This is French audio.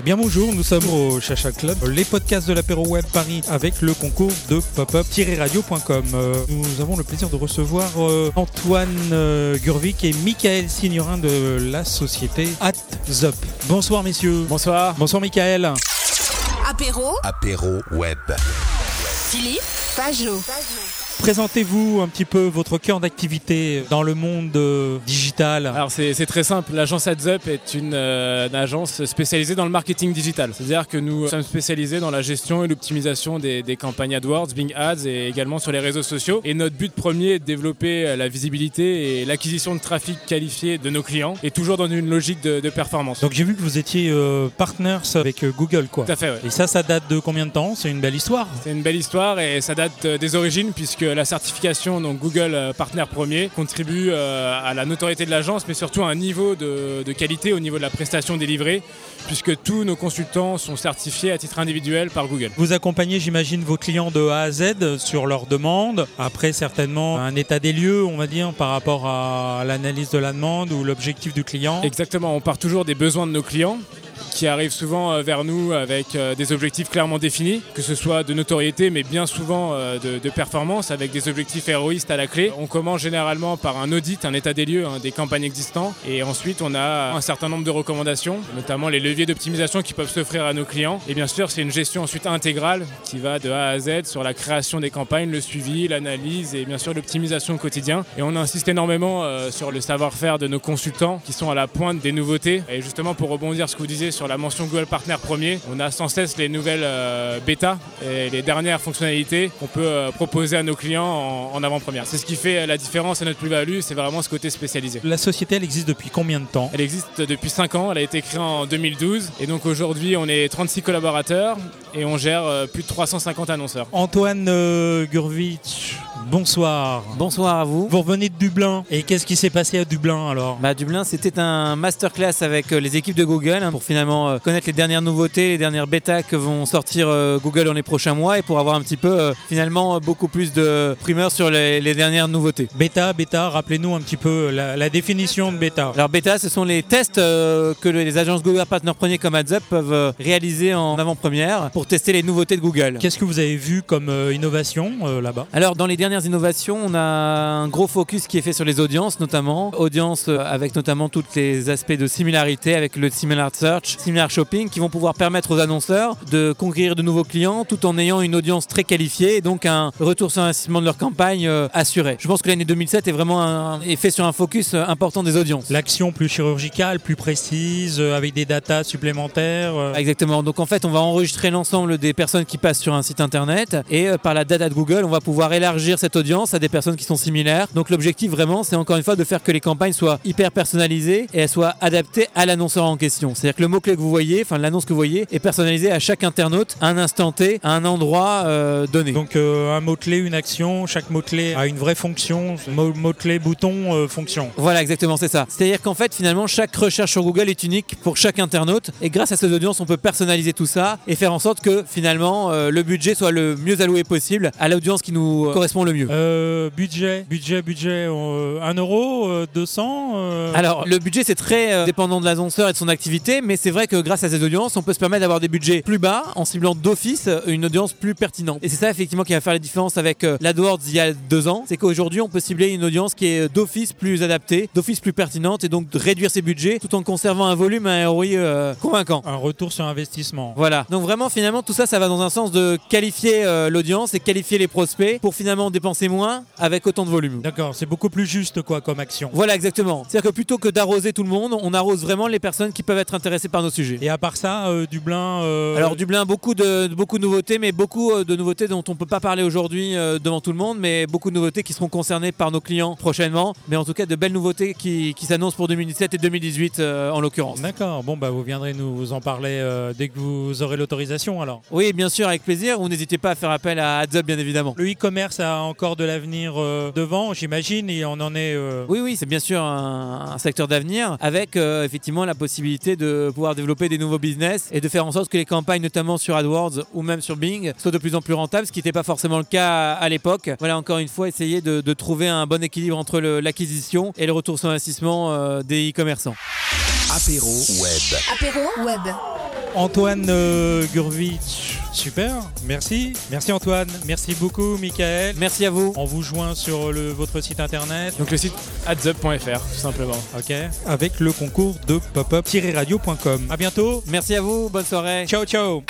Eh bien bonjour, nous sommes au Chacha Club, les podcasts de l'apéro web Paris avec le concours de popup-radio.com. Euh, nous avons le plaisir de recevoir euh, Antoine euh, Gurvik et Michael Signorin de la société AtZup. Bonsoir messieurs. Bonsoir. Bonsoir Michael. Apéro, Apéro web. Philippe, Pajot. Présentez-vous un petit peu votre cœur d'activité dans le monde euh, digital. Alors c'est c'est très simple, l'agence AdsUp est une, euh, une agence spécialisée dans le marketing digital. C'est-à-dire que nous sommes spécialisés dans la gestion et l'optimisation des, des campagnes AdWords, Bing Ads et également sur les réseaux sociaux. Et notre but premier est de développer euh, la visibilité et l'acquisition de trafic qualifié de nos clients et toujours dans une logique de, de performance. Donc j'ai vu que vous étiez euh, partners avec euh, Google quoi. Tout à fait, ouais. Et ça, ça date de combien de temps? C'est une belle histoire. C'est une belle histoire et ça date des origines puisque la certification donc Google euh, Partner Premier contribue euh, à la notoriété de l'agence mais surtout à un niveau de, de qualité au niveau de la prestation délivrée puisque tous nos consultants sont certifiés à titre individuel par Google. Vous accompagnez, j'imagine, vos clients de A à Z sur leurs demandes. Après, certainement, un état des lieux, on va dire, par rapport à l'analyse de la demande ou l'objectif du client. Exactement, on part toujours des besoins de nos clients qui arrivent souvent euh, vers nous avec euh, des objectifs clairement définis, que ce soit de notoriété mais bien souvent euh, de, performance avec des objectifs héroïstes à la clé. On commence généralement par un audit, un état des lieux hein, des campagnes existantes et ensuite on a un certain nombre de recommandations, notamment les leviers d'optimisation qui peuvent s'offrir à nos clients. Et bien sûr c'est une gestion ensuite intégrale qui va de A à Z sur la création des campagnes, le suivi, l'analyse et bien sûr l'optimisation au quotidien. Et on insiste énormément sur le savoir-faire de nos consultants qui sont à la pointe des nouveautés. Et justement pour rebondir sur ce que vous disiez sur la mention Google Partner premier, on a sans cesse les nouvelles euh, bêta et les dernières fonctionnalités qu'on peut euh, proposer à nos clients en, en avant-première. C'est ce qui fait la différence et notre plus-value, c'est vraiment ce côté spécialisé. La société, elle existe depuis combien de temps? Elle existe depuis 5 ans, elle a été créée en 2012 et donc aujourd'hui on est 36 collaborateurs et on gère euh, plus de 350 annonceurs. Antoine euh, Gurvitch, bonsoir. Bonsoir à vous. Vous revenez de Dublin. Et qu'est-ce qui s'est passé à Dublin alors? Bah, Dublin, c'était un masterclass avec euh, les équipes de Google hein, pour finalement euh, connaître les dernières nouveautés, les dernières bêtas que vont sortir euh, Google dans les prochains mois et pour avoir un petit peu finalement beaucoup plus de primeurs sur les, les dernières nouveautés. Bêta, bêta, rappelez-nous un petit peu la, la définition de bêta. Alors bêta, ce sont les tests que les agences Google Partner Premier comme AdsUp peuvent réaliser en avant-première pour tester les nouveautés de Google. Qu'est-ce que vous avez vu comme innovation là-bas? Alors dans les dernières innovations, on a un gros focus qui est fait sur les audiences notamment. Audiences euh, avec notamment tous les aspects de similarité avec le Similar Search, Similar Shopping qui vont pouvoir permettre aux annonceurs de conquérir de nouveaux clients tout en ayant une audience très qualifiée et donc un retour sur investissement de leur campagne euh, assuré. Je pense que l'année 2007 est vraiment un, est fait sur un focus euh, important des audiences. L'action plus chirurgicale, plus précise, avec des datas supplémentaires. euh. Exactement. Donc en fait, on va enregistrer l'ensemble des personnes qui passent sur un site internet et euh, par la data de Google, on va pouvoir élargir cette audience à des personnes qui sont similaires. Donc l'objectif vraiment, c'est encore une fois de faire que les campagnes soient hyper personnalisées et elles soient adaptées à l'annonceur en question. C'est-à-dire que le mot-clé que vous voyez, enfin l'annonce que vous voyez, est personnalisé à chaque internaute à un instant T, à un endroit euh, donné. Donc euh, un mot-clé, une action, chaque mot-clé a une vraie fonction, Mo- mot-clé, bouton, euh, fonction. Voilà, exactement, c'est ça. C'est-à-dire qu'en fait, finalement, chaque recherche sur Google est unique pour chaque internaute. Et grâce à ces audiences, on peut personnaliser tout ça et faire en sorte que finalement, le budget soit le mieux alloué possible à l'audience qui nous correspond le mieux. Euh, budget, budget, budget, 1 euro, euh, 200 euh, Alors, le budget, c'est très euh, dépendant de l'annonceur et de son activité, mais c'est vrai que grâce à ces audiences, on peut se permettre d'avoir des budgets plus bas en ciblant d'office euh, une audience plus pertinente. Et c'est ça, effectivement, qui va faire la différence avec euh, l'AdWords il y a deux ans. C'est qu'aujourd'hui, on peut cibler une audience qui est euh, d'office plus adaptée, d'office plus pertinente et donc de réduire ses budgets tout en conservant un volume un ROI euh, convaincant. un retour sur investissement. Voilà. Donc vraiment, finalement, tout ça, ça va dans un sens de qualifier euh, l'audience et qualifier les prospects pour finalement dépenser moins avec autant de volume. D'accord, c'est beaucoup plus juste quoi comme action. Voilà, exactement. C'est-à-dire que plutôt que d'arroser tout le monde, on arrose vraiment les personnes qui peuvent être intéressées par nos sujets. Et à part ça, euh, Dublin. euh, Alors Dublin, beaucoup de, beaucoup de nouveautés, mais beaucoup euh, de nouveautés dont on peut pas parler aujourd'hui euh, devant tout le monde, mais beaucoup de nouveautés qui seront concernées par nos clients prochainement. Mais en tout cas, de belles nouveautés qui, qui s'annoncent pour 2017 et 2018 euh, en l'occurrence. D'accord, bon bah vous viendrez nous en parler dès que vous aurez l'autorisation alors. Oui, bien sûr, avec plaisir. Ou n'hésitez pas à faire appel à AdsUp, bien évidemment. Le e-commerce a encore de l'avenir euh, devant, j'imagine, et on en est. euh, Oui, oui, c'est bien sûr un, un secteur d'avenir avec euh, effectivement la possibilité de pouvoir développer des nouveaux business et de faire en sorte que les campagnes, notamment sur AdWords ou même sur Bing, soient de plus en plus rentables, ce qui n'était pas forcément le cas à, à l'époque. Voilà, encore une fois, essayer de, de trouver un bon équilibre entre l'acquisition et le retour sur investissement euh, des e-commerçants. Apéro Web. Apéro web. Antoine euh, Gurvitch, super, merci. Merci Antoine, merci beaucoup Michael. Merci à vous. On vous joint sur le- votre site internet. Donc le site adzup.fr, tout simplement. Ok. Avec le concours de pop-up-radio.com. À bientôt. Merci à vous. Bonne soirée. Ciao ciao.